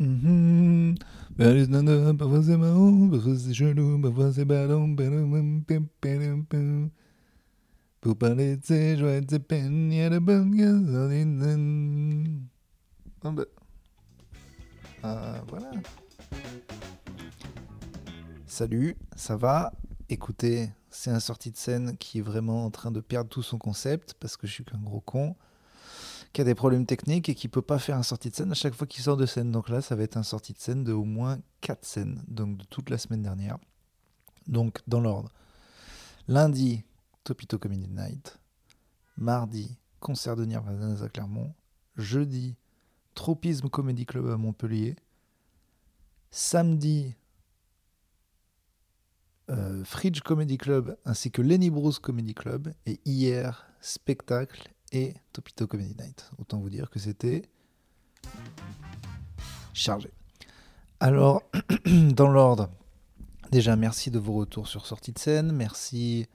Mhm. Parfois c'est marrant, parfois c'est chelou, parfois c'est ballon. Pour parler de ses joies et de ses peines, il y a de bonnes gasolines. Ah bah. Ah, voilà. Salut, ça va Écoutez, c'est un sortie de scène qui est vraiment en train de perdre tout son concept parce que je suis qu'un gros con qui a des problèmes techniques et qui peut pas faire un sortie de scène à chaque fois qu'il sort de scène. Donc là, ça va être un sortie de scène de au moins 4 scènes, donc de toute la semaine dernière. Donc dans l'ordre. Lundi, Topito Comedy Night. Mardi, concert de Nirvana à Clermont. Jeudi, Tropisme Comedy Club à Montpellier. Samedi, euh, Fridge Comedy Club ainsi que Lenny Bruce Comedy Club. Et hier, spectacle et Topito Comedy Night. Autant vous dire que c'était chargé. Alors, dans l'ordre, déjà merci de vos retours sur sortie de scène. Merci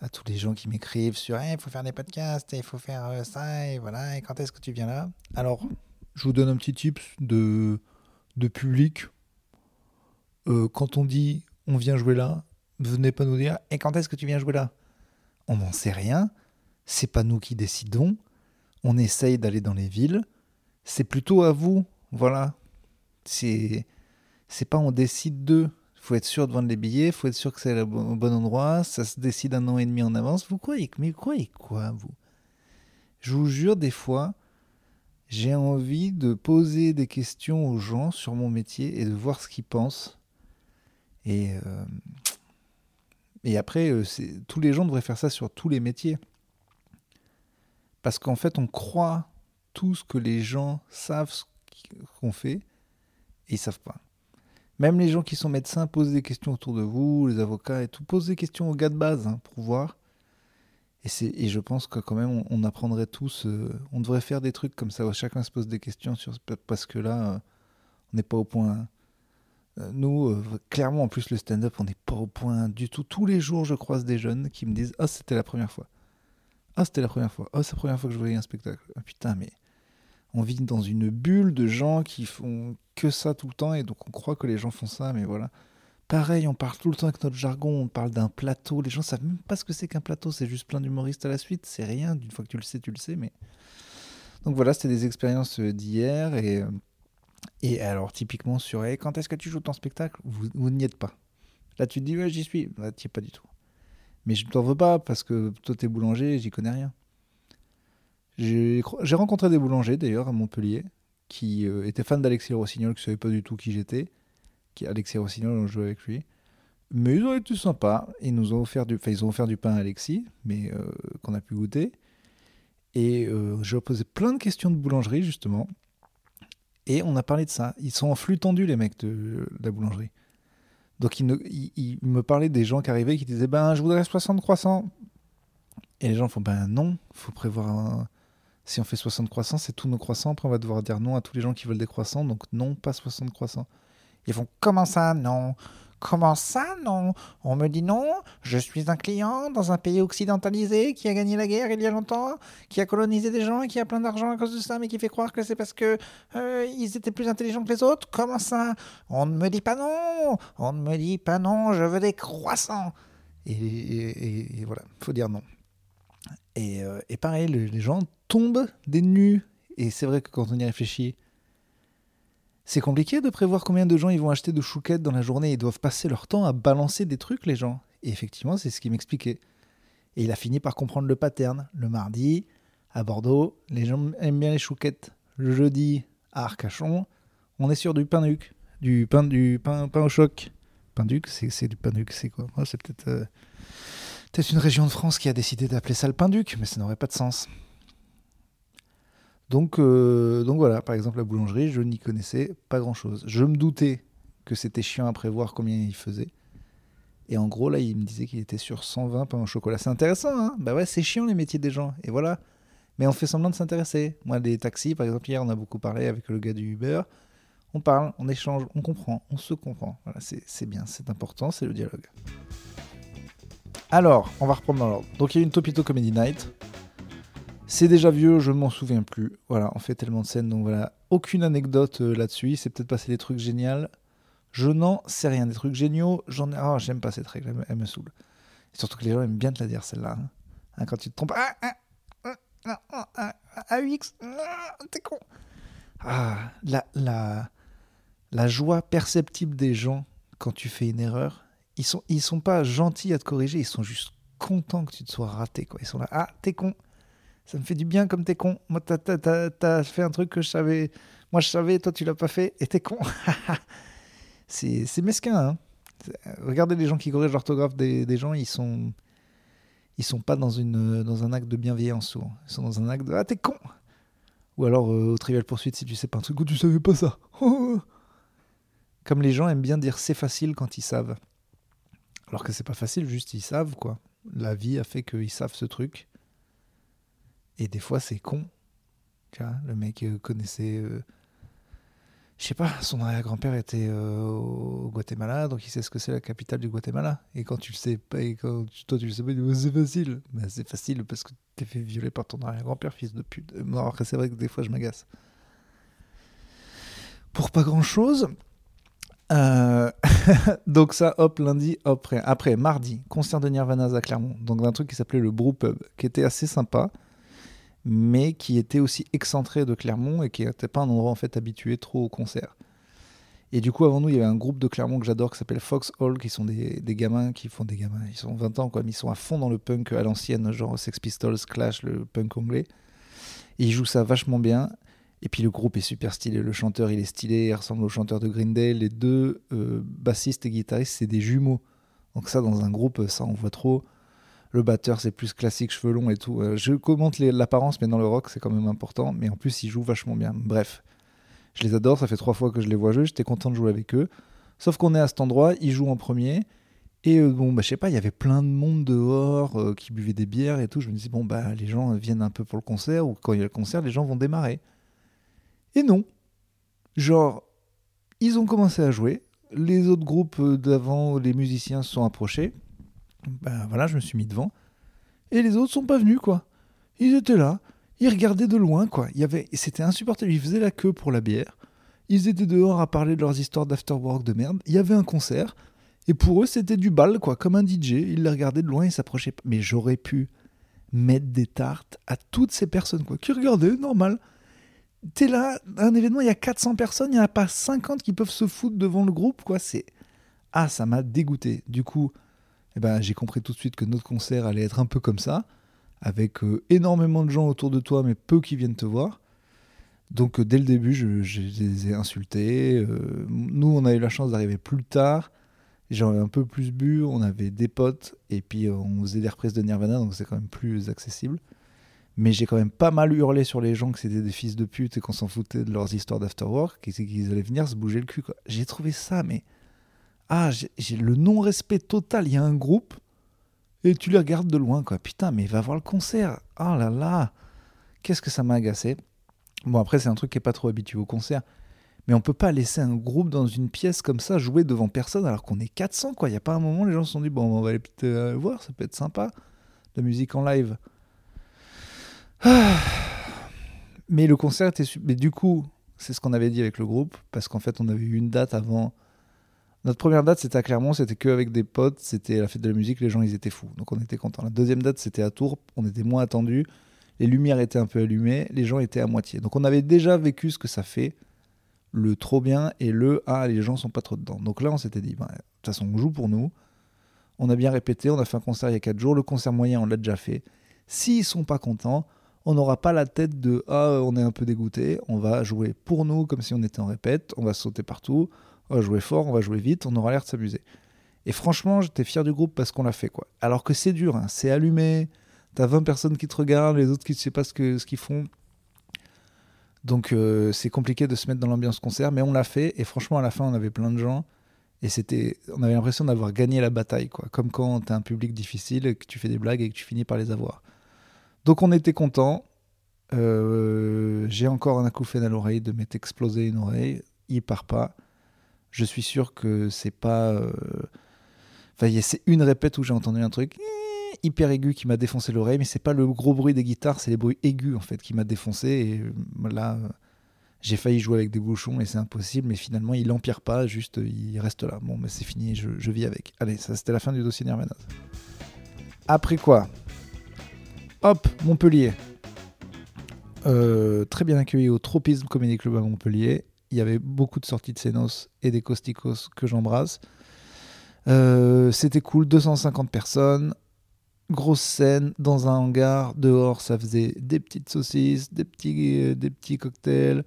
à tous les gens qui m'écrivent sur il faut faire des podcasts, il faut faire euh, ça, et voilà, et quand est-ce que tu viens là? Alors, je vous donne un petit tips de, de public. Euh, quand on dit on vient jouer là, venez pas nous dire et quand est-ce que tu viens jouer là? On n'en sait rien c'est pas nous qui décidons. On essaye d'aller dans les villes. C'est plutôt à vous. Voilà. C'est pas on décide d'eux. Faut être sûr de vendre les billets, il faut être sûr que c'est au bon endroit, ça se décide un an et demi en avance. Vous croyez, mais vous croyez quoi, vous? Je vous jure, des fois, j'ai envie de poser des questions aux gens sur mon métier et de voir ce qu'ils pensent. Et, euh, et après, euh, tous les gens devraient faire ça sur tous les métiers. Parce qu'en fait, on croit tout ce que les gens savent ce qu'on fait et ils savent pas. Même les gens qui sont médecins posent des questions autour de vous, les avocats et tout, posent des questions aux gars de base hein, pour voir. Et, et je pense que quand même, on, apprendrait tous, euh, on devrait faire des trucs comme ça où chacun se pose des questions sur, parce que là, euh, on n'est pas au point. Euh, nous, clairement, en plus, le stand-up, on n'est pas au point du tout. Tous les jours, je croise des jeunes qui me disent Ah, c'était la première fois. Ah, c'était la première fois. Ah, c'est la première fois que je voyais un spectacle. Ah, putain, mais on vit dans une bulle de gens qui font que ça tout le temps et donc on croit que les gens font ça, mais voilà. Pareil, on parle tout le temps avec notre jargon, on parle d'un plateau. Les gens savent même pas ce que c'est qu'un plateau, c'est juste plein d'humoristes à la suite, c'est rien. D'une fois que tu le sais, tu le sais, mais. Donc voilà, c'était des expériences euh, d'hier et. Euh, et alors, typiquement sur quand est-ce que tu joues ton spectacle? Vous, vous n'y êtes pas. Là, tu te dis, ouais, j'y suis. Là, tu n'y es pas du tout. Mais je ne t'en veux pas parce que toi, t'es boulanger, j'y connais rien. J'ai rencontré des boulangers d'ailleurs à Montpellier qui euh, étaient fans d'Alexis Rossignol, qui ne savaient pas du tout qui j'étais. Qui Alexis Rossignol, on jouait avec lui. Mais ils ont été sympas. Ils nous ont offert du, ils ont offert du pain à Alexis, mais euh, qu'on a pu goûter. Et euh, je leur posé plein de questions de boulangerie justement. Et on a parlé de ça. Ils sont en flux tendu les mecs de la boulangerie. Donc il, me parlait des gens qui arrivaient qui disaient ben je voudrais 60 croissants. Et les gens font ben non, faut prévoir si on fait 60 croissants, c'est tous nos croissants. Après on va devoir dire non à tous les gens qui veulent des croissants, donc non, pas 60 croissants. Ils font comment ça non? Comment ça, non? On me dit non, je suis un client dans un pays occidentalisé qui a gagné la guerre il y a longtemps, qui a colonisé des gens et qui a plein d'argent à cause de ça, mais qui fait croire que c'est parce que euh, ils étaient plus intelligents que les autres. Comment ça? On ne me dit pas non On ne me dit pas non, je veux des croissants Et, et, voilà, faut dire non. Et, euh, pareil, les gens tombent des nus. Et c'est vrai que quand on y réfléchit, c'est compliqué de prévoir combien de gens ils vont acheter de chouquettes dans la journée. Ils doivent passer leur temps à balancer des trucs, les gens. Et effectivement, c'est ce qu'il m'expliquait. Et il a fini par comprendre le pattern. Le mardi, à Bordeaux, les gens aiment bien les chouquettes. Le jeudi, à Arcachon, on est sur du pain duc. Du pain, du pain, pain au choc. Pain duc, c'est du pain duc, c'est quoi? C'est peut-être euh, peut une région de France qui a décidé d'appeler ça le pain duc, mais ça n'aurait pas de sens. Donc, euh, donc voilà, par exemple, la boulangerie, je n'y connaissais pas grand-chose. Je me doutais que c'était chiant à prévoir combien il faisait. Et en gros, là, il me disait qu'il était sur 120 pains au chocolat. C'est intéressant, hein Bah ouais, c'est chiant les métiers des gens. Et voilà. Mais on fait semblant de s'intéresser. Moi, des taxis, par exemple, hier, on a beaucoup parlé avec le gars du Uber. On parle, on échange, on comprend, on se comprend. Voilà, c'est bien, c'est important, c'est le dialogue. Alors, on va reprendre dans l'ordre. Donc, il y a une Topito Comedy Night C'est déjà vieux, je m'en souviens plus. Voilà, on fait tellement de scènes, donc voilà. Aucune anecdote euh, là-dessus. C'est peut-être passé des trucs géniaux. Je n'en sais rien. Des trucs géniaux, j'en ai. Ah, j'aime pas cette règle, elle me, saoule. surtout que les gens aiment bien te la dire, celle-là. Hein. Hein, quand tu te trompes. Ah, ah, ah, AUX, t'es con. Ah, la, la, la joie perceptible des gens quand tu fais une erreur, ils sont, ils sont pas gentils à te corriger, ils sont juste contents que tu te sois raté. Quoi. Ils sont là, ah, t'es con. Ça me fait du bien comme t'es con. Moi, t'as, as, fait un truc que je savais. Moi, je savais, toi, tu l'as pas fait, et t'es con. c'est, mesquin. Hein Regardez les gens qui corrigent l'orthographe des, des, gens, ils sont. Ils sont pas dans, une, dans un acte de bienveillance, Ils sont dans un acte de Ah, t'es con Ou alors, euh, au trivial poursuite, si tu sais pas un truc ou tu savais pas ça. Comme les gens aiment bien dire c'est facile quand ils savent. Alors que c'est pas facile, juste ils savent, quoi. La vie a fait qu'ils savent ce truc. Et des fois, c'est con. Le mec euh, connaissait. Euh, je sais pas, son arrière-grand-père était euh, au Guatemala, donc il sait ce que c'est la capitale du Guatemala. Et quand tu le sais pas, et quand toi tu le sais pas, c'est facile. Ben, c'est facile parce que t'es fait violer par ton arrière-grand-père, fils de pute. Après, c'est vrai que des fois, je m'agace. Pour pas grand-chose. donc ça, hop, lundi, hop, après, après mardi, concert de Nirvana à Clermont, donc d'un truc qui s'appelait le Brew Pub, qui était assez sympa mais qui était aussi excentré de Clermont et qui n'était pas un endroit en fait habitué trop au concert. Et du coup, avant nous, il y avait un groupe de Clermont que j'adore qui s'appelle Fox Hall, qui sont des, des, gamins qui font des gamins, ils sont 20 ans, quoi, ils sont à fond dans le punk à l'ancienne, genre Sex Pistols, Clash, le punk anglais. Ils jouent ça vachement bien. Et puis le groupe est super stylé, le chanteur il est stylé, il ressemble au chanteur de Green Day. Les deux euh, bassistes et guitaristes, c'est des jumeaux. Donc ça, dans un groupe, ça on voit trop. Le batteur, c'est plus classique, cheveux longs et tout. Euh, je commente l'apparence, mais dans le rock, c'est quand même important. Mais en plus, ils jouent vachement bien. Bref, je les adore. Ça fait trois fois que je les vois jouer. J'étais content de jouer avec eux. Sauf qu'on est à cet endroit, ils jouent en premier. Et euh, bon, bah, je sais pas, il y avait plein de monde dehors euh, qui buvait des bières et tout. Je me disais, bon, bah, les gens viennent un peu pour le concert, ou quand il y a le concert, les gens vont démarrer. Et non. Genre, ils ont commencé à jouer. Les autres groupes d'avant, les musiciens se sont approchés ben voilà, je me suis mis devant. Et les autres sont pas venus, quoi. Ils étaient là, ils regardaient de loin, quoi. Il y avait, c'était insupportable. Ils faisaient la queue pour la bière. Ils étaient dehors à parler de leurs histoires d'afterwork de merde. Il y avait un concert. Et pour eux, c'était du bal, quoi, comme un DJ. Ils les regardaient de loin, ils s'approchaient. Mais j'aurais pu mettre des tartes à toutes ces personnes, quoi, qui regardaient, normal. T'es là, un événement, il y a 400 personnes, il n'y en a pas 50 qui peuvent se foutre devant le groupe, quoi. C'est. Ah, ça m'a dégoûté. Du coup, eh ben, j'ai compris tout de suite que notre concert allait être un peu comme ça, avec euh, énormément de gens autour de toi, mais peu qui viennent te voir. Donc euh, dès le début, je, les ai insultés. Euh, nous, on a eu la chance d'arriver plus tard. J'en ai un peu plus bu, on avait des potes, et puis on faisait des reprises de Nirvana, donc c'est quand même plus accessible. Mais j'ai quand même pas mal hurlé sur les gens que c'était des fils de pute et qu'on s'en foutait de leurs histoires d'afterwork, qu'ils allaient venir se bouger le cul. J'ai trouvé ça, mais ah, j'ai le non-respect total. Il y a un groupe et tu les regardes de loin, quoi. Putain, mais va voir le concert. Oh là là, qu'est-ce que ça m'a agacé. Bon, après, c'est un truc qui est pas trop habitué au concert. Mais on peut pas laisser un groupe dans une pièce comme ça jouer devant personne alors qu'on est 400, quoi. Il y a pas un moment, les gens se sont dit, bon, on va aller peut-être euh, voir, ça peut être sympa. La musique en live. Mais le concert était. Mais du coup, c'est ce qu'on avait dit avec le groupe, parce qu'en fait, on avait eu une date avant notre première date, c'était à Clermont, c'était que avec des potes, c'était la fête de la musique, les gens ils étaient fous, donc on était contents. La deuxième date, c'était à Tours, on était moins attendus, les lumières étaient un peu allumées, les gens étaient à moitié. Donc on avait déjà vécu ce que ça fait, le trop bien et le ah, les gens sont pas trop dedans. Donc là, on s'était dit, bah, de toute façon, on joue pour nous, on a bien répété, on a fait un concert il y a 4 jours, le concert moyen, on l'a déjà fait. S'ils sont pas contents, on n'aura pas la tête de ah, on est un peu dégoûté, on va jouer pour nous comme si on était en répète, on va sauter partout on va jouer fort, on va jouer vite, on aura l'air de s'amuser. Et franchement, j'étais fier du groupe parce qu'on l'a fait. quoi. Alors que c'est dur, hein. c'est allumé, t'as 20 personnes qui te regardent, les autres qui ne savent pas ce qu'ils ce font. Donc euh, c'est compliqué de se mettre dans l'ambiance concert, mais on l'a fait. Et franchement, à la fin, on avait plein de gens. Et c'était, on avait l'impression d'avoir gagné la bataille, quoi. Comme quand t'as un public difficile, que tu fais des blagues et que tu finis par les avoir. Donc on était content. Euh, j'ai encore un acouphène à l'oreille de m'être explosé une oreille. Il part pas je suis sûr que c'est pas. Euh, enfin, c'est une répète où j'ai entendu un truc. hyper aigu qui m'a défoncé l'oreille, mais c'est pas le gros bruit des guitares, c'est les bruits aigus en fait qui m'a défoncé. Et euh, là, j'ai failli jouer avec des bouchons et c'est impossible, mais finalement il empire pas, juste il reste là. Bon, mais c'est fini, je, je, vis avec. Allez, ça c'était la fin du dossier Nirvana. Après quoi? Hop, Montpellier. Euh, très bien accueilli au Tropisme Comedy Club à Montpellier. Il y avait beaucoup de sorties de Senos et des Costicos que j'embrasse. Euh, c'était cool, 250 personnes, grosse scène dans un hangar, dehors ça faisait des petites saucisses, des petits, euh, des petits cocktails.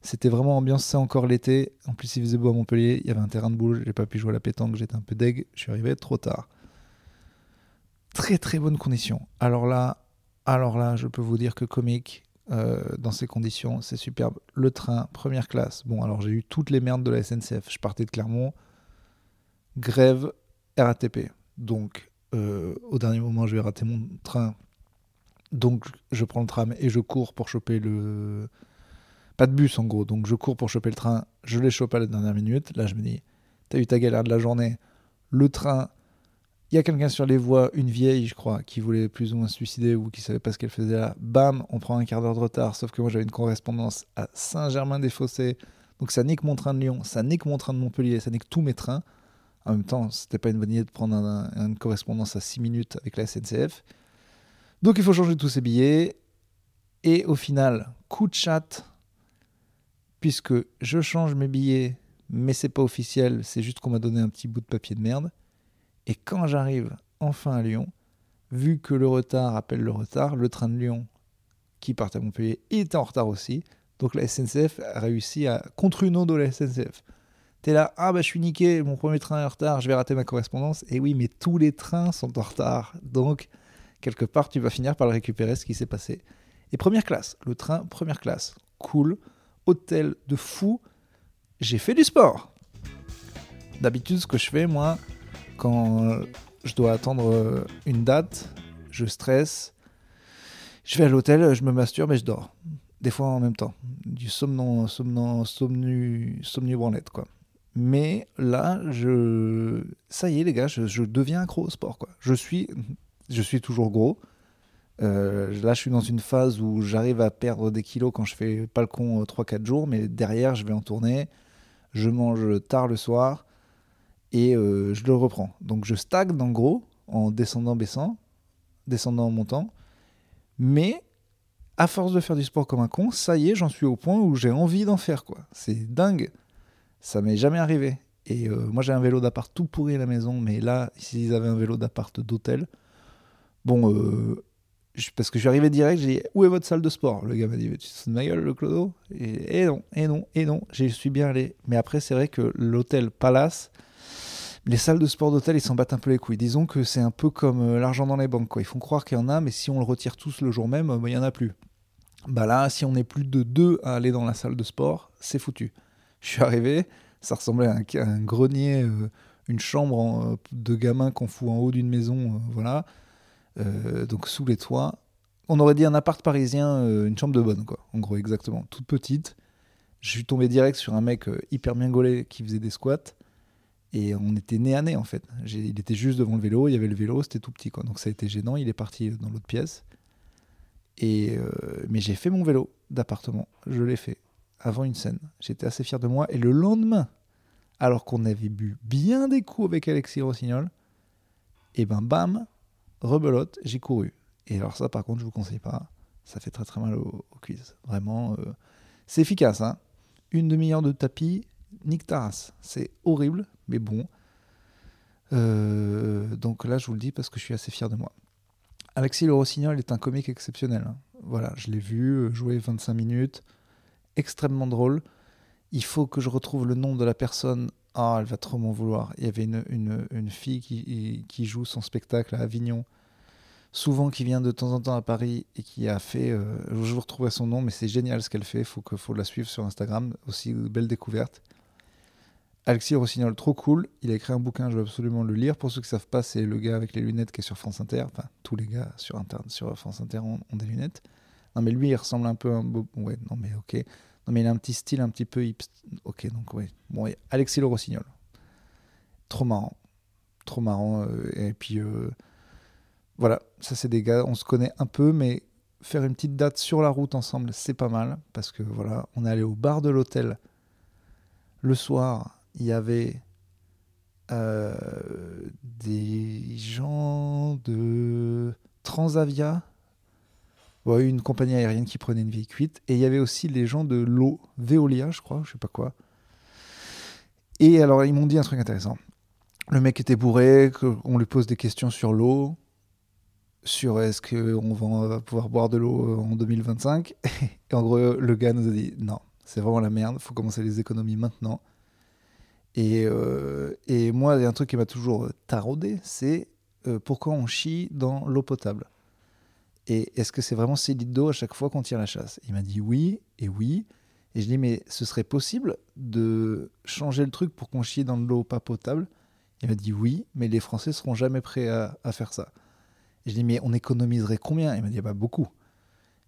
C'était vraiment ambiance, c'est encore l'été. En plus, il faisait beau à Montpellier, il y avait un terrain de boule, j'ai pas pu jouer à la pétanque, j'étais un peu deg, je suis arrivé trop tard. Très très bonne condition. Alors là, alors là, je peux vous dire que comique, euh, dans ces conditions, c'est superbe. Le train, première classe. Bon, alors j'ai eu toutes les merdes de la SNCF. Je partais de Clermont, grève, RATP. Donc, euh, au dernier moment, je vais rater mon train. Donc, je prends le tram et je cours pour choper le. Pas de bus en gros. Donc, je cours pour choper le train. Je les chope à la dernière minute. Là, je me dis, t'as eu ta galère de la journée. Le train, il y a quelqu'un sur les voies, une vieille, je crois, qui voulait plus ou moins se suicider ou qui savait pas ce qu'elle faisait là. Bam, on prend un quart d'heure de retard. Sauf que moi, j'avais une correspondance à Saint-Germain-des-Fossés. Donc, ça nique mon train de Lyon, ça nique mon train de Montpellier, ça nique tous mes trains. En même temps, c'était pas une bonne idée de prendre une correspondance à 6 minutes avec la SNCF. Donc il faut changer tous ces billets. Et au final, coup de chat, puisque je change mes billets, mais c'est pas officiel, c'est juste qu'on m'a donné un petit bout de papier de merde. Et quand j'arrive enfin à Lyon, vu que le retard appelle le retard, le train de Lyon qui part à Montpellier était en retard aussi. Donc la SNCF a réussi à, contre une de la SNCF, T'es là, ah bah je suis niqué, mon premier train est en retard, je vais rater ma correspondance. Et oui, mais tous les trains sont en retard. Donc, quelque part, tu vas finir par le récupérer, ce qui s'est passé. Et première classe, le train première classe, cool, hôtel de fou. J'ai fait du sport. D'habitude, ce que je fais, moi, quand je dois attendre euh, une date, je stresse. Je vais à l'hôtel, je me masturbe et je dors. Des fois en même temps. Du somnon, somnon, somnu, somnu branlette, quoi. Mais là, je... ça y est, les gars, je, deviens accro au sport. Quoi. Je, suis... je suis toujours gros. Euh, là, je suis dans une phase où j'arrive à perdre des kilos quand je fais pas le con 3-4 jours, mais derrière, je vais en tournée. Je mange tard le soir et euh, je le reprends. Donc, je stagne en gros en descendant, baissant, descendant, en montant. Mais à force de faire du sport comme un con, ça y est, j'en suis au point où j'ai envie d'en faire. quoi. C'est dingue. Ça m'est jamais arrivé. Et euh, moi, j'ai un vélo d'appart tout pourri à la maison, mais là, s'ils avaient un vélo d'appart d'hôtel, bon, euh, parce que je suis arrivé direct, j'ai dit Où est votre salle de sport? Le gars m'a dit Tu te de ma gueule, le clodo? Et, non, et non, et non, j'y suis bien allé. Mais après, c'est vrai que l'hôtel Palace, les salles de sport d'hôtel, ils s'en battent un peu les couilles. Disons que c'est un peu comme euh, l'argent dans les banques. Ils font croire qu'il y en a, mais si on le retire tous le jour même, bah, il n'y en a plus. Bah là, si on est plus de deux à aller dans la salle de sport, c'est foutu. Je suis arrivé, ça ressemblait à un, grenier, euh, une chambre euh, de gamins qu'on fout en haut d'une maison, euh, voilà. donc sous les toits. On aurait dit un appart parisien, une chambre de bonne, quoi. En gros, exactement, toute petite. Je suis tombé direct sur un mec hyper bien gaulé qui faisait des squats. Et on était nez à nez, en fait. Il était juste devant le vélo, il y avait le vélo, c'était tout petit, quoi. Donc ça a été gênant. Il est parti dans l'autre pièce. Et mais j'ai fait mon vélo d'appartement. Je l'ai fait avant une scène. J'étais assez fier de moi. Et le lendemain, alors qu'on avait bu bien des coups avec Alexis Rossignol, et ben bam, rebelote, j'ai couru. Et alors ça, par contre, je vous conseille pas. Ça fait très très mal aux, cuisses. Vraiment, euh, c'est efficace. Hein une demi-heure de tapis, nique taras. C'est horrible, mais bon. Euh, donc là, je vous le dis parce que je suis assez fier de moi. Alexis Le Rossignol est un comique exceptionnel. Hein. Voilà, je l'ai vu euh, jouer 25 minutes extrêmement drôle. Il faut que je retrouve le nom de la personne. Ah, elle va trop m'en vouloir. Il y avait une, une, une fille qui, qui, joue son spectacle à Avignon, souvent qui vient de temps en temps à Paris et qui a fait. Euh, je vous retrouverai son nom, mais c'est génial ce qu'elle fait. Il faut, faut la suivre sur Instagram. Aussi, belle découverte. Alexis Rossignol, trop cool. Il a écrit un bouquin, je veux absolument le lire. Pour ceux qui ne savent pas, c'est le gars avec les lunettes qui est sur France Inter. Enfin, tous les gars sur, sur France Inter ont, ont des lunettes. Non, mais lui, il ressemble un peu à un beau. Ouais, non, mais ok. Non, mais il a un petit style un petit peu hipster. Ok, donc, ouais. Bon, Alexis Le Rossignol. Trop marrant. Trop marrant. Euh, et puis, euh, voilà, ça c'est des gars, on se connaît un peu, mais faire une petite date sur la route ensemble, c'est pas mal. Parce que voilà, on est allé au bar de l'hôtel. Le soir, il y avait euh, des gens de Transavia, une compagnie aérienne qui prenait une vieille cuite, et il y avait aussi les gens de l'eau, Veolia, je crois, je sais pas quoi. Et alors, ils m'ont dit un truc intéressant. Le mec était bourré, qu'on lui pose des questions sur l'eau, sur est-ce qu'on va pouvoir boire de l'eau en 2025. Et en gros, le gars nous a dit non, c'est vraiment la merde, faut commencer les économies maintenant. Et, euh, et moi, il y a un truc qui m'a toujours taraudé, c'est euh, pourquoi on chie dans l'eau potable Et est-ce que c'est vraiment 6 litres d'eau à chaque fois qu'on tire la chasse? Il m'a dit oui et oui. Et je dis, mais ce serait possible de changer le truc pour qu'on chie dans de l'eau pas potable? Il m'a dit oui, mais les Français seront jamais prêts à, à faire ça. Et je dis, mais on économiserait combien? Il m'a dit, bah beaucoup.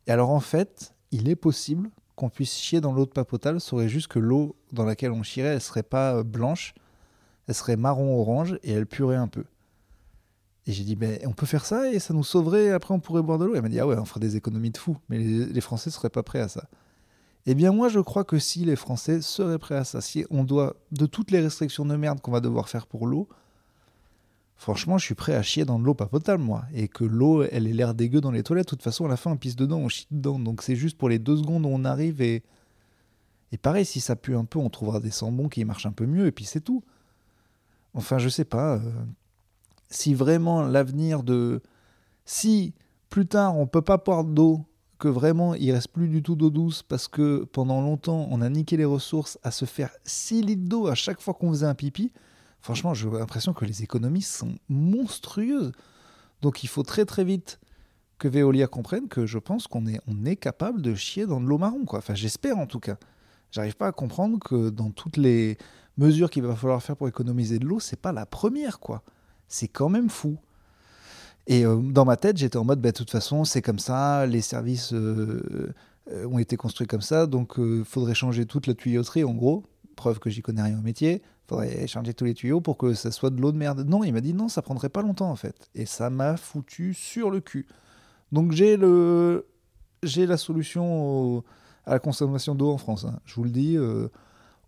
Et alors en fait, il est possible qu'on puisse chier dans l'eau pas potable, serait juste que l'eau dans laquelle on chierait, elle serait pas euh, blanche, elle serait marron-orange et elle puerait un peu. Et j'ai dit, ben, on peut faire ça et ça nous sauverait, après on pourrait boire de l'eau. Elle m'a dit, ah ouais, on ferait des économies de fou, mais les, les Français seraient pas prêts à ça. Eh bien, moi, je crois que si les Français seraient prêts à ça, si on doit, de toutes les restrictions de merde qu'on va devoir faire pour l'eau, franchement, je suis prêt à chier dans de l'eau pas potable, moi. Et que l'eau, elle ait l'air dégueu dans les toilettes. De toute façon, à la fin, on pisse dedans, on chie dedans. Donc, c'est juste pour les deux secondes où on arrive et. Et pareil, si ça pue un peu, on trouvera des sambons qui marchent un peu mieux, et puis c'est tout. Enfin, je sais pas. Euh, si vraiment l'avenir de. Si plus tard, on peut pas boire d'eau que vraiment il reste plus du tout d'eau douce parce que pendant longtemps on a niqué les ressources à se faire 6 litres d'eau à chaque fois qu'on faisait un pipi, franchement j'ai l'impression que les économies sont monstrueuses. Donc il faut très très vite que Veolia comprenne que je pense qu'on est, on est capable de chier dans de l'eau marron. Quoi. Enfin j'espère en tout cas. J'arrive pas à comprendre que dans toutes les mesures qu'il va falloir faire pour économiser de l'eau, c'est pas la première quoi. C'est quand même fou. Et euh, dans ma tête, j'étais en mode, bah, de toute façon, c'est comme ça, les services euh, euh, ont été construits comme ça, donc il faudrait changer toute la tuyauterie, en gros. Preuve que j'y connais rien au métier. faudrait changer tous les tuyaux pour que ça soit de l'eau de merde. Non, il m'a dit non, ça prendrait pas longtemps en fait. Et ça m'a foutu sur le cul. Donc j'ai le j'ai la solution à la consommation d'eau en France. Hein. Je vous le dis,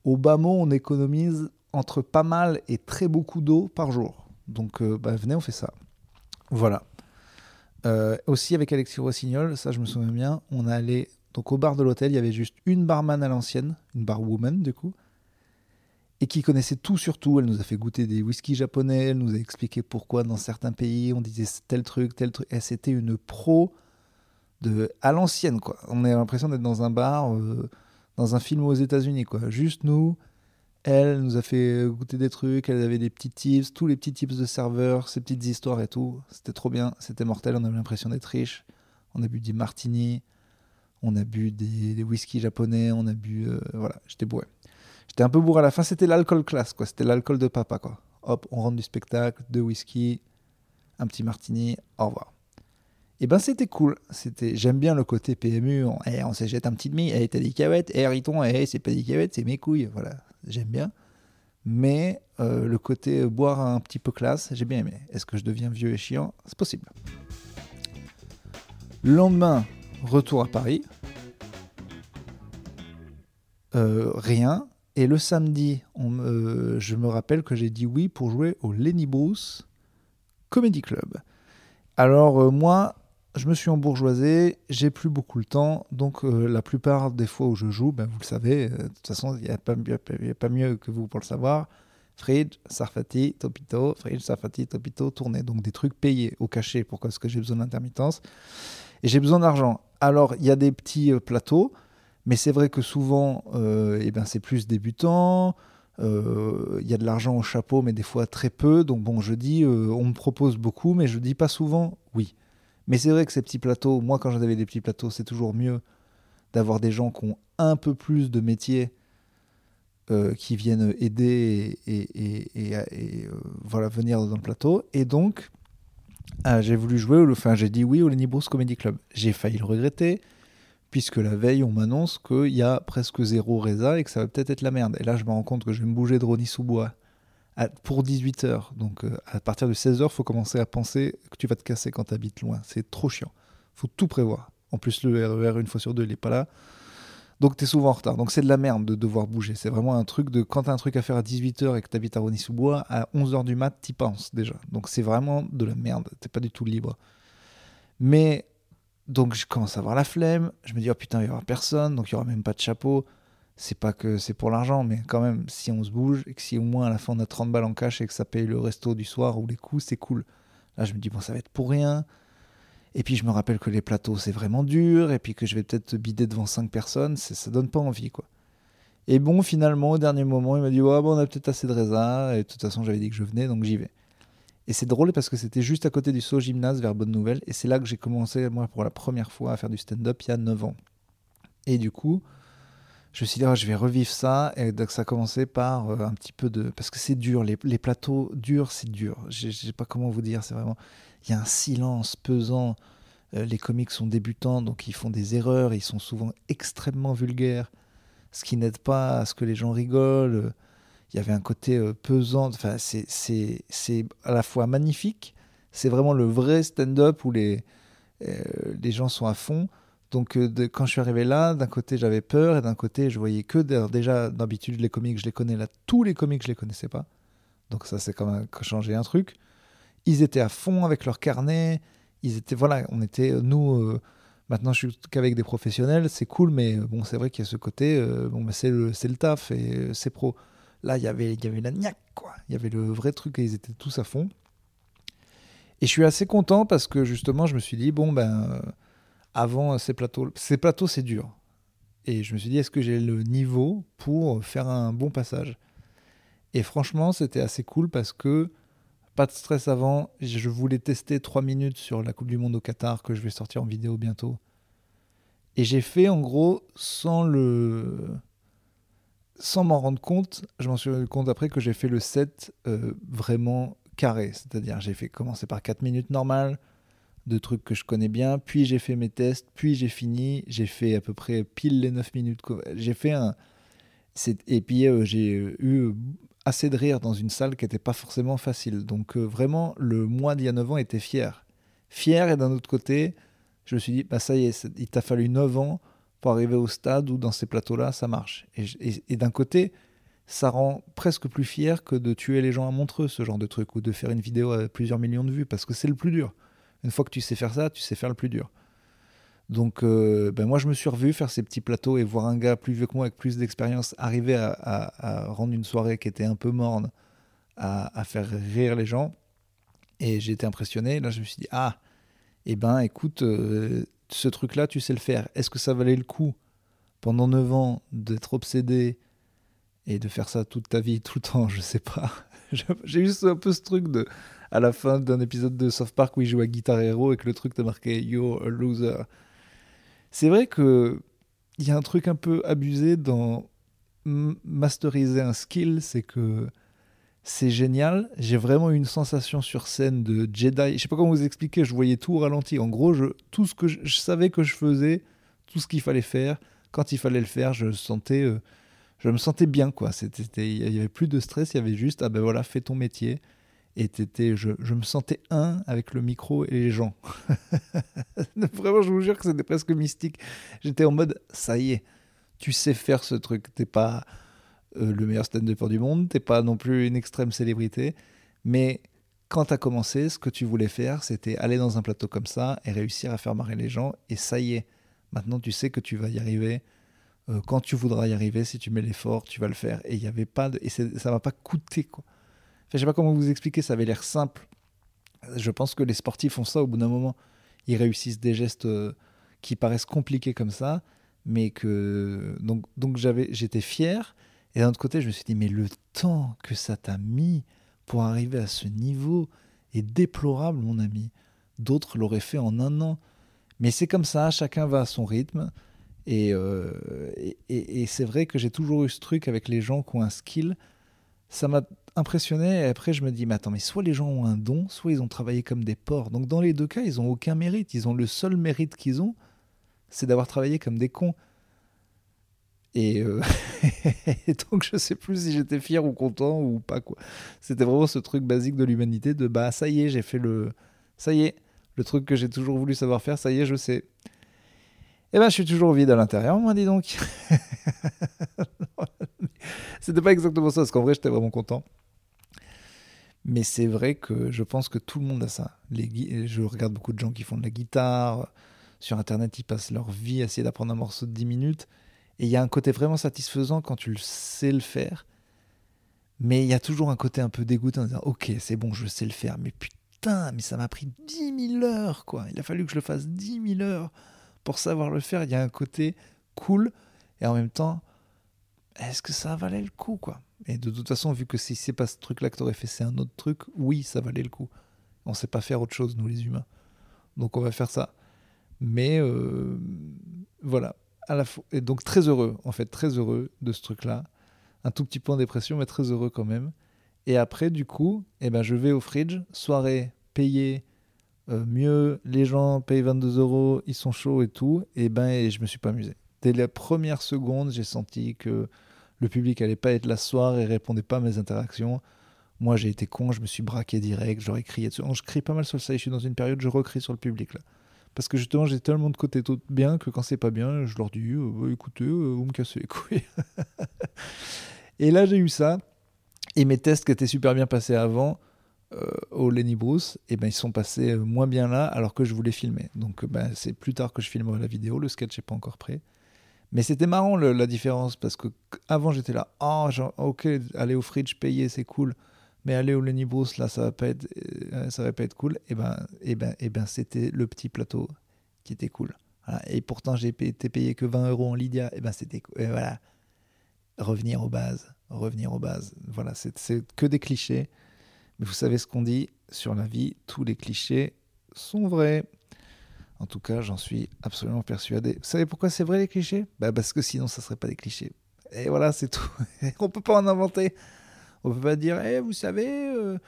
au bas mot, on économise entre pas mal et très beaucoup d'eau par jour. Donc bah, venez, on fait ça. Voilà. Euh, aussi avec Alexis Rossignol, ça je me souviens bien, on allait donc au bar de l'hôtel, il y avait juste une barman à l'ancienne, une barwoman du coup, et qui connaissait tout sur tout. Elle nous a fait goûter des whisky japonais, elle nous a expliqué pourquoi dans certains pays on disait tel truc, tel truc. C'était une pro de à l'ancienne quoi. On a l'impression d'être dans un bar, euh, dans un film aux États-Unis quoi. Juste nous, elle nous a fait goûter des trucs, elle avait des petits tips, tous les petits tips de serveurs, ces petites histoires et tout. C'était trop bien, c'était mortel, on avait l'impression d'être riche. On a bu des martini, on a bu des, des whisky japonais, on a bu. Euh, voilà, j'étais bourré. J'étais un peu bourré à la fin, c'était l'alcool classe, quoi. C'était l'alcool de papa, quoi. Hop, on rentre du spectacle, deux whisky, un petit martini, au revoir. Et ben c'était cool. C'était, j'aime bien le côté PMU. On, eh, on se jette un petit demi. Eh, t'as des cahuètes. Eh, Riton, eh, c'est pas des cahuètes, c'est mes couilles. Voilà j'aime bien. Mais euh, le côté boire un petit peu classe, j'ai bien aimé. Est-ce que je deviens vieux et chiant? C'est possible. Le lendemain, retour à Paris. Euh, rien. Et le samedi, je me rappelle que j'ai dit oui pour jouer au Lenny Bruce Comedy Club. Alors euh, moi, je me suis embourgeoisé, j'ai plus beaucoup le temps, donc euh, la plupart des fois où je joue, ben, vous le savez, euh, de toute façon, il n'y a, a, pas mieux que vous pour le savoir. Fridge, Sarfati, Topito, Fridge, Sarfati, Topito, tourner. Donc des trucs payés au cachet pour parce que j'ai besoin d'intermittence. Et j'ai besoin d'argent. Alors, il y a des petits plateaux, mais c'est vrai que souvent, eh ben, c'est plus débutant. Il y a de l'argent au chapeau, mais des fois très peu. Donc bon, je dis, on me propose beaucoup, mais je dis pas souvent oui. Mais c'est vrai que ces petits plateaux, moi quand j'avais des petits plateaux, c'est toujours mieux d'avoir des gens qui ont un peu plus de métier euh, qui viennent aider et, euh, voilà, venir dans le plateau. Et donc, ah, j'ai voulu jouer, enfin j'ai dit oui au Lenny Bruce Comedy Club. J'ai failli le regretter, puisque la veille on m'annonce qu'il y a presque zéro résa et que ça va peut-être être la merde. Et là je me rends compte que je vais me bouger de Ronnie Sous-Bois à- pour 18 heures. Donc euh, à partir de 16 heures, faut commencer à penser que tu vas te casser quand tu habites loin. C'est trop chiant. faut tout prévoir. En plus, le RER, une fois sur deux, il n'est pas là. Donc tu es souvent en retard. Donc c'est de la merde de devoir bouger. C'est vraiment un truc de quand tu as un truc à faire à 18h et que tu habites à Rony-sous-Bois, à 11h du mat, t'y penses déjà. Donc c'est vraiment de la merde. T'es pas du tout libre. Mais donc je commence à avoir la flemme. Je me dis, oh putain, il y aura personne. Donc il y aura même pas de chapeau. C'est pas que c'est pour l'argent, mais quand même, si on se bouge et que si au moins à la fin on a 30 balles en cash et que ça paye le resto du soir ou les coups, c'est cool. Là, je me dis, bon, ça va être pour rien. Et puis je me rappelle que les plateaux, c'est vraiment dur. Et puis que je vais peut-être bider devant 5 personnes. Ça donne pas envie, quoi. Et bon, finalement, au dernier moment, il m'a dit, ouais, bon, on a peut-être assez de raisins. Et de toute façon, j'avais dit que je venais, donc j'y vais. Et c'est drôle parce que c'était juste à côté du saut gymnase vers Bonne Nouvelle. Et c'est là que j'ai commencé, moi, pour la première fois à faire du stand-up il y a 9 ans. Et du coup, je me suis dit, Ah, je vais revivre ça. Et donc, ça a commencé par euh, un petit peu de. Parce que c'est dur, les, plateaux durs, c'est dur. Je sais pas comment vous dire, c'est vraiment. Il y a un silence pesant. Euh, les comiques sont débutants, donc ils font des erreurs. Ils sont souvent extrêmement vulgaires, ce qui n'aide pas à ce que les gens rigolent. Il y avait un côté euh, pesant. Enfin, c'est- à la fois magnifique. C'est vraiment le vrai stand-up où les, euh, les gens sont à fond. Donc euh, quand je suis arrivé là, d'un côté j'avais peur et d'un côté je voyais que déjà d'habitude les comiques je les connais là, tous les comiques je les connaissais pas. Donc ça c'est quand même changé un truc. Ils étaient à fond avec leur carnet. Ils étaient voilà, on était nous maintenant je suis qu'avec des professionnels, c'est cool mais bon c'est vrai qu'il y a ce côté bon c'est le le taf et c'est pro. Là il y avait il y avait la niaque quoi. Il y avait le vrai truc et ils étaient tous à fond. Et je suis assez content parce que justement je me suis dit bon ben euh, avant ces plateaux, ces plateaux c'est dur. Et je me suis dit, est-ce que j'ai le niveau pour faire un bon passage? Et franchement, c'était assez cool parce que pas de stress avant. Je voulais tester 3 minutes sur la Coupe du Monde au Qatar que je vais sortir en vidéo bientôt. Et j'ai fait en gros sans le. Sans m'en rendre compte, je m'en suis rendu compte après que j'ai fait le set euh, vraiment carré. C'est-à-dire, j'ai fait commencer par 4 minutes normales, de trucs que je connais bien, puis j'ai fait mes tests, puis j'ai fini, j'ai fait à peu près pile les 9 minutes. J'ai fait un. Et puis euh, j'ai eu assez de rire dans une salle qui n'était pas forcément facile. Donc euh, vraiment, le moi d'il y a 9 ans était fier. Fier et d'un autre côté, je me suis dit, bah ça y est, il t'a fallu 9 ans pour arriver au stade où dans ces plateaux-là, ça marche. Et, d'un côté, ça rend presque plus fier que de tuer les gens à Montreux, ce genre de truc, ou de faire une vidéo à plusieurs millions de vues, parce que c'est le plus dur. Une fois que tu sais faire ça, tu sais faire le plus dur. Donc, euh, ben moi, je me suis revu faire ces petits plateaux et voir un gars plus vieux que moi avec plus d'expérience arriver à, rendre une soirée qui était un peu morne, à, à faire rire les gens. Et j'ai été impressionné. Là, je me suis dit, ah, eh ben, écoute, euh, ce truc-là, tu sais le faire. Est-ce que ça valait le coup, pendant 9 ans, d'être obsédé et de faire ça toute ta vie, tout le temps? Je sais pas. J'ai eu un peu ce truc de à la fin d'un épisode de South Park où il joue à Guitar Hero et que le truc t'a marqué You're a loser. C'est vrai que il y a un truc un peu abusé dans masteriser un skill, c'est que c'est génial. J'ai vraiment eu une sensation sur scène de Jedi. Je sais pas comment vous expliquer, je voyais tout au ralenti. En gros, je, tout ce que je, savais que je faisais, tout ce qu'il fallait faire, quand il fallait le faire, je sentais, euh, je me sentais bien quoi. Il y avait plus de stress, il y avait juste ah ben voilà, fais ton métier. Et t'étais- je, je me sentais un avec le micro et les gens. Vraiment, je vous jure que c'était presque mystique. J'étais en mode, ça y est, tu sais faire ce truc. T'es pas euh, le meilleur stand-upper du monde, t'es pas non plus une extrême célébrité, mais quand t'as commencé, ce que tu voulais faire, c'était aller dans un plateau comme ça et réussir à faire marrer les gens. Et ça y est, maintenant tu sais que tu vas y arriver. Euh, quand tu voudras y arriver, si tu mets l'effort, tu vas le faire. Et il y avait pas et ça m'a pas coûté quoi. Enfin, je sais pas comment vous expliquer, ça avait l'air simple. Je pense que les sportifs font ça au bout d'un moment. Ils réussissent des gestes euh, qui paraissent compliqués comme ça, mais que donc donc j'étais fier. Et d'un autre côté, je me suis dit mais le temps que ça t'a mis pour arriver à ce niveau est déplorable, mon ami. D'autres l'auraient fait en un an. Mais c'est comme ça, chacun va à son rythme. Et, euh, et- et c'est vrai que j'ai toujours eu ce truc avec les gens qui ont un skill. Ça m'a impressionné. Et après, je me dis, mais attends, mais soit les gens ont un don, soit ils ont travaillé comme des porcs. Donc dans les deux cas, ils n'ont aucun mérite. Ils ont le seul mérite qu'ils ont, c'est d'avoir travaillé comme des cons. Et, euh, et donc, je sais plus si j'étais fier ou content ou pas, quoi. C'était vraiment ce truc basique de l'humanité de bah, ça y est, j'ai fait le. Ça y est, le truc que j'ai toujours voulu savoir faire, ça y est, je sais. Et ben, je suis toujours vide à l'intérieur, moi, dis donc. C'était pas exactement ça, parce qu'en vrai, j'étais vraiment content. Mais c'est vrai que je pense que tout le monde a ça. Les, je regarde beaucoup de gens qui font de la guitare. Sur Internet, ils passent leur vie à essayer d'apprendre un morceau de 10 minutes. Et il y a un côté vraiment satisfaisant quand tu sais le faire. Mais il y a toujours un côté un peu dégoûtant en disant Ok, c'est bon, je sais le faire. Mais putain, mais ça m'a pris 10 000 heures, quoi. Il a fallu que je le fasse 10 000 heures pour savoir le faire. Il y a un côté cool. Et en même temps, est-ce que ça valait le coup, quoi? Et de toute façon, vu que si c'est pas ce truc-là que t'aurais fait, c'est un autre truc, oui, ça valait le coup. On sait pas faire autre chose, nous les humains. Donc on va faire ça. Mais euh, voilà. Et donc très heureux, en fait, très heureux de ce truc-là. Un tout petit peu en dépression, mais très heureux quand même. Et après, du coup, eh ben, je vais au fridge, soirée payée, euh, mieux, les gens payent 22 euros, ils sont chauds et tout, et ben et je me suis pas amusé. Dès la première seconde, j'ai senti que le public allait pas être là ce soir et répondait pas à mes interactions. Moi, j'ai été con, je me suis braqué direct, j'aurais crié dessus. Je crie pas mal sur le site, je suis dans une période, je recrie sur le public là. Parce que justement, j'ai tellement de côté tout bien que quand c'est pas bien, je leur dis euh, bah, écoutez, euh, vous me cassez les couilles. et là, j'ai eu ça. Et mes tests qui étaient super bien passés avant, euh, au Lenny Bruce, et eh ben, ils sont passés moins bien là alors que je voulais filmer. Donc ben, c'est plus tard que je filmerai la vidéo, le sketch n'est pas encore prêt. Mais c'était marrant la différence parce que avant j'étais là, oh, ok, aller au fridge payer c'est cool, mais aller au Lenny Bruce là ça va pas être, euh, ça va pas être cool. Et ben, et ben, et ben c'était le petit plateau qui était cool. Et pourtant j'ai été payé que 20 euros en Lydia, et ben c'était et voilà. Revenir aux bases, revenir aux bases. Voilà, c'est que des clichés. Mais vous savez ce qu'on dit sur la vie, tous les clichés sont vrais. En tout cas, j'en suis absolument persuadé. Vous savez pourquoi c'est vrai les clichés? Bah Parce que sinon, ça ne serait pas des clichés. Et voilà, c'est tout. On peut pas en inventer. On peut pas dire, eh, vous savez euh,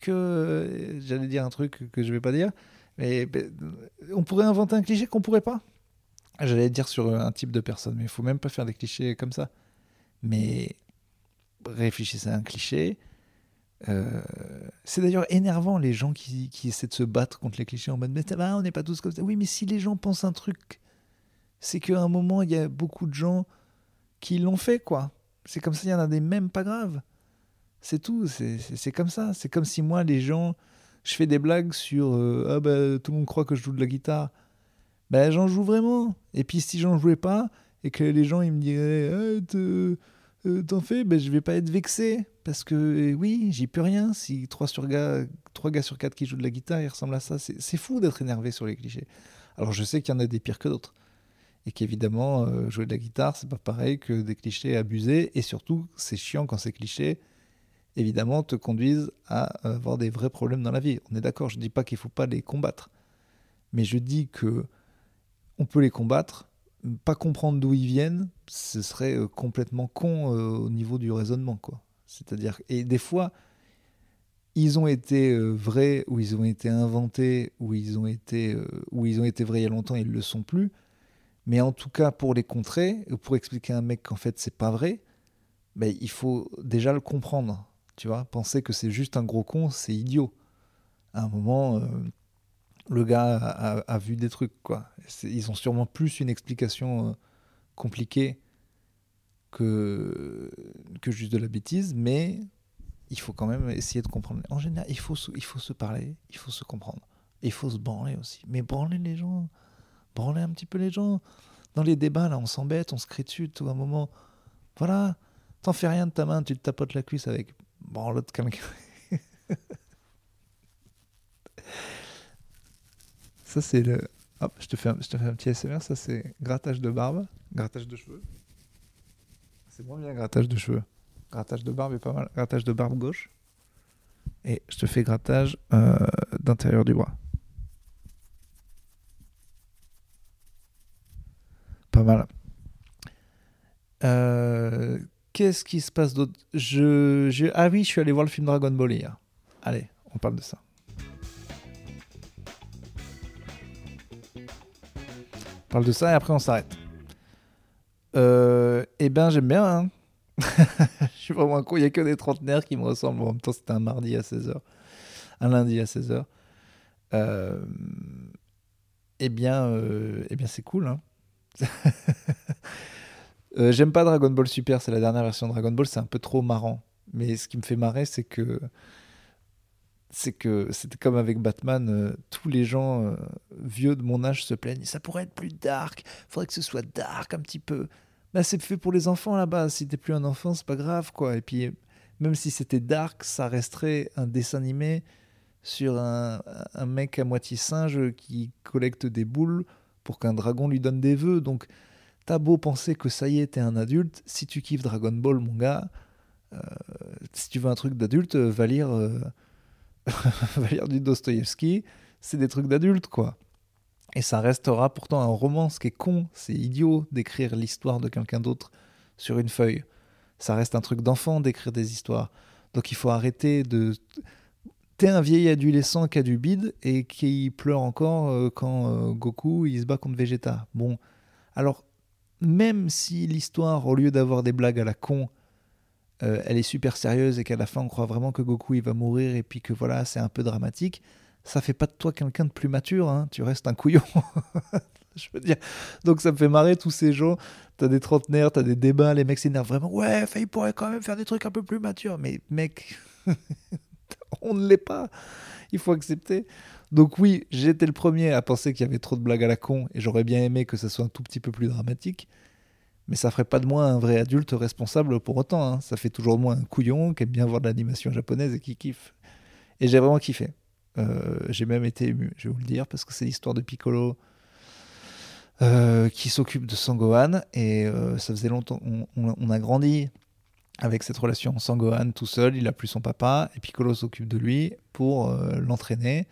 que... J'allais dire un truc que je vais pas dire. Mais ben, on pourrait inventer un cliché qu'on pourrait pas. J'allais dire sur un type de personne, mais il faut même pas faire des clichés comme ça. Mais réfléchissez à un cliché, euh, c'est d'ailleurs énervant les gens qui, qui, essaient de se battre contre les clichés en mode mais on n'est pas tous comme ça. Oui, mais si les gens pensent un truc, c'est qu'à un moment il y a beaucoup de gens qui l'ont fait quoi. C'est comme ça, il y en a des mêmes pas graves. C'est tout, c'est comme ça. C'est comme si moi, les gens, je fais des blagues sur euh, ah bah tout le monde croit que je joue de la guitare. Ben j'en joue vraiment. Et puis si j'en jouais pas et que les gens ils me diraient euh, t'en fais, ben, je vais pas être vexé. Parce que euh, oui, j'y peux rien. Si 3, sur gars, 3 gars sur 4 qui jouent de la guitare, ils ressemblent à ça. C'est fou d'être énervé sur les clichés. Alors je sais qu'il y en a des pires que d'autres. Et qu'évidemment, euh, jouer de la guitare, c'est pas pareil que des clichés abusés. Et surtout, c'est chiant quand ces clichés, évidemment, te conduisent à avoir des vrais problèmes dans la vie. On est d'accord, je dis pas qu'il faut pas les combattre. Mais je dis que on peut les combattre pas comprendre d'où ils viennent, ce serait euh, complètement con euh, au niveau du raisonnement, quoi. C'est-à-dire, et des fois, ils ont été euh, vrais, ou ils ont été inventés, ou ils ont été, ou ils ont été vrais il y a longtemps, ils le sont plus. Mais en tout cas, pour les contrer, ou pour expliquer à un mec qu'en fait c'est pas vrai, ben, il faut déjà le comprendre. Tu vois, penser que c'est juste un gros con, c'est idiot. À un moment, le gars a, vu des trucs, quoi. Ils ont sûrement plus une explication euh, compliquée que, que juste de la bêtise, mais il faut quand même essayer de comprendre. En général, il faut, se, parler, il faut se comprendre. il faut se branler aussi. Mais branler les gens, branler un petit peu les gens. Dans les débats, là, on s'embête, on se crie dessus tout un moment. Voilà, t'en fais rien de ta main, tu te tapotes la cuisse avec bon, l'autre quelqu'un. Ça, c'est le. Hop, je te, fais un, je te fais un petit SMR. Ça, c'est grattage de barbe, grattage de cheveux. C'est moins bien grattage de cheveux. Grattage de barbe est pas mal. Grattage de barbe gauche. Et je te fais grattage euh, d'intérieur du bras. Pas mal. Euh, Qu'est-ce qui se passe d'autre? Ah oui, je suis allé voir le film Dragon Ball hier. Allez, on parle de ça. parle de ça et après on s'arrête. Euh, eh ben, j'aime bien. hein. Je suis vraiment con. Il n'y a que des trentenaires qui me ressemblent. En même temps, c'était un mardi à 16h. Un lundi à 16h. Euh, eh bien, euh, eh bien c'est cool. hein. Euh, J'aime pas Dragon Ball Super. C'est la dernière version de Dragon Ball. C'est un peu trop marrant. Mais ce qui me fait marrer, c'est que c'est que c'était comme avec Batman, euh, tous les gens euh, vieux de mon âge se plaignent. Ça pourrait être plus dark, faudrait que ce soit dark un petit peu. Bah, c'est fait pour les enfants là-bas. Si t'es plus un enfant, c'est pas grave quoi. Et puis, même si c'était dark, ça resterait un dessin animé sur un, un mec à moitié singe qui collecte des boules pour qu'un dragon lui donne des vœux. Donc, t'as beau penser que ça y est, t'es un adulte. Si tu kiffes Dragon Ball, mon gars, euh, si tu veux un truc d'adulte, euh, va lire. euh, va lire du Dostoïevski, c'est des trucs d'adultes, quoi. Et ça restera pourtant un roman, ce qui est con, c'est idiot d'écrire l'histoire de quelqu'un d'autre sur une feuille. Ça reste un truc d'enfant d'écrire des histoires. Donc il faut arrêter de... T'es un vieil adolescent qui a du bide et qui pleure encore quand Goku il se bat contre Vegeta. Bon, alors même si l'histoire, au lieu d'avoir des blagues à la con, euh, elle est super sérieuse et qu'à la fin on croit vraiment que Goku il va mourir et puis que voilà c'est un peu dramatique, ça fait pas de toi quelqu'un de plus mature, hein. tu restes un couillon. Je veux dire. Donc ça me fait marrer tous ces gens. T'as des trentenaires, t'as des débats, les mecs s'énervent vraiment. Ouais, il pourrait quand même faire des trucs un peu plus matures. Mais mec, on ne l'est pas. Il faut accepter. Donc oui, j'étais le premier à penser qu'il y avait trop de blagues à la con et j'aurais bien aimé que ça soit un tout petit peu plus dramatique. Mais ça ferait pas de moi un vrai adulte responsable pour autant. hein. Ça fait toujours de moi un couillon qui aime bien voir de l'animation japonaise et qui kiffe. Et j'ai vraiment kiffé. Euh, j'ai même été ému, je vais vous le dire, parce que c'est l'histoire de Piccolo euh, qui s'occupe de Sangohan. Et euh, ça faisait longtemps. On, on- a grandi avec cette relation. Sangohan tout seul, il a plus son papa. Et Piccolo s'occupe de lui pour l'entraîner.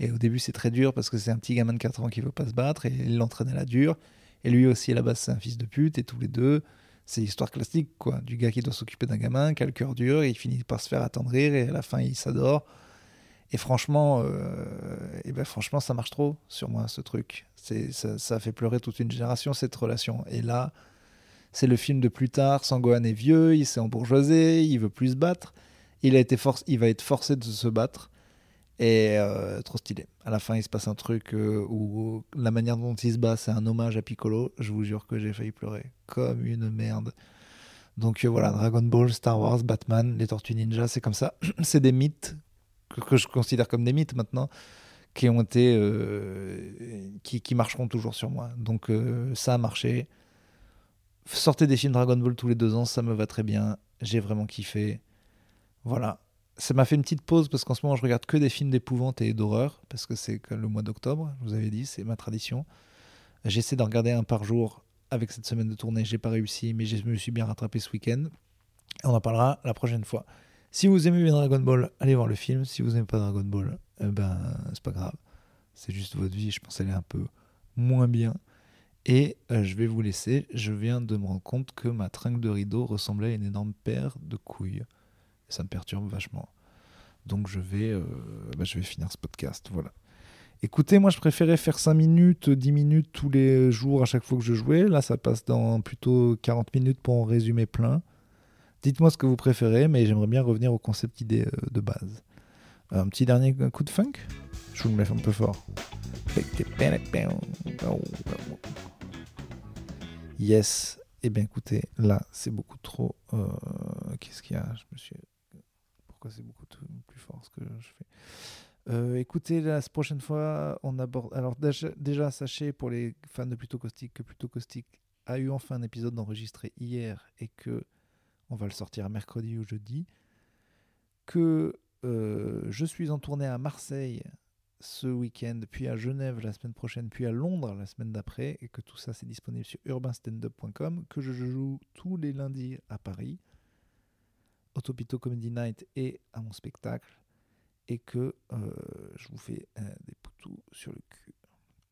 Et au début, c'est très dur parce que c'est un petit gamin de 4 ans qui veut pas se battre. Et il l'entraîne à la dure. Et lui aussi, à la base, c'est un fils de pute. Et tous les deux, c'est l'histoire classique, quoi. Du gars qui doit s'occuper d'un gamin, qui a le cœur dur, et il finit par se faire attendrir. Et à la fin, il s'adore. Et franchement, euh, et ben franchement, ça marche trop sur moi, ce truc. C'est, ça, a fait pleurer toute une génération, cette relation. Et là, c'est le film de plus tard. Sangohan est vieux, il s'est embourgeoisé, il veut plus se battre. Il, a été il va être forcé de se battre. Et euh, trop stylé. À la fin, il se passe un truc euh, où la manière dont il se bat, c'est un hommage à Piccolo. Je vous jure que j'ai failli pleurer comme une merde. Donc euh, voilà, Dragon Ball, Star Wars, Batman, les Tortues Ninja, c'est comme ça. c'est des mythes que, je considère comme des mythes maintenant, qui ont été, qui, qui marcheront toujours sur moi. Donc ça a marché. Sortez des films Dragon Ball tous les deux ans, ça me va très bien. J'ai vraiment kiffé. Voilà. Ça m'a fait une petite pause parce qu'en ce moment je regarde que des films d'épouvante et d'horreur parce que c'est le mois d'octobre, je vous avais dit, c'est ma tradition. J'essaie d'en regarder un par jour avec cette semaine de tournée. J'ai pas réussi, mais je me suis bien rattrapé ce week-end. On en parlera la prochaine fois. Si vous aimez bien Dragon Ball, allez voir le film. Si vous n'aimez pas Dragon Ball, eh ben c'est pas grave. C'est juste votre vie. Je pense qu'elle est un peu moins bien. Et euh, je vais vous laisser. Je viens de me rendre compte que ma tringle de rideau ressemblait à une énorme paire de couilles. Ça me perturbe vachement. Donc je vais, euh, bah, je vais finir ce podcast. Voilà. Écoutez, moi je préférais faire 5 minutes, 10 minutes tous les jours à chaque fois que je jouais. Là, ça passe dans plutôt 40 minutes pour en résumer plein. Dites-moi ce que vous préférez, mais j'aimerais bien revenir au concept idée euh, de base. Un petit dernier coup de funk? Je vous le mets un peu fort. Yes. Eh bien écoutez, là c'est beaucoup trop. euh, Qu'est-ce qu'il y a? Je me suis. Pourquoi c'est beaucoup plus fort ce que je fais Euh, écoutez, la prochaine fois, on aborde. Alors, déjà, déjà, sachez pour les fans de Plutôt Caustique que Plutôt Caustique a eu enfin un épisode enregistré hier et que on va le sortir mercredi ou jeudi. Que euh, je suis en tournée à Marseille ce week-end, puis à Genève la semaine prochaine, puis à Londres la semaine d'après, et que tout ça c'est disponible sur urbanstandup.com, que je joue tous les lundis à Paris, au Topito Comedy Night et à mon spectacle, et que euh, je vous fais euh, des poutous sur le cul.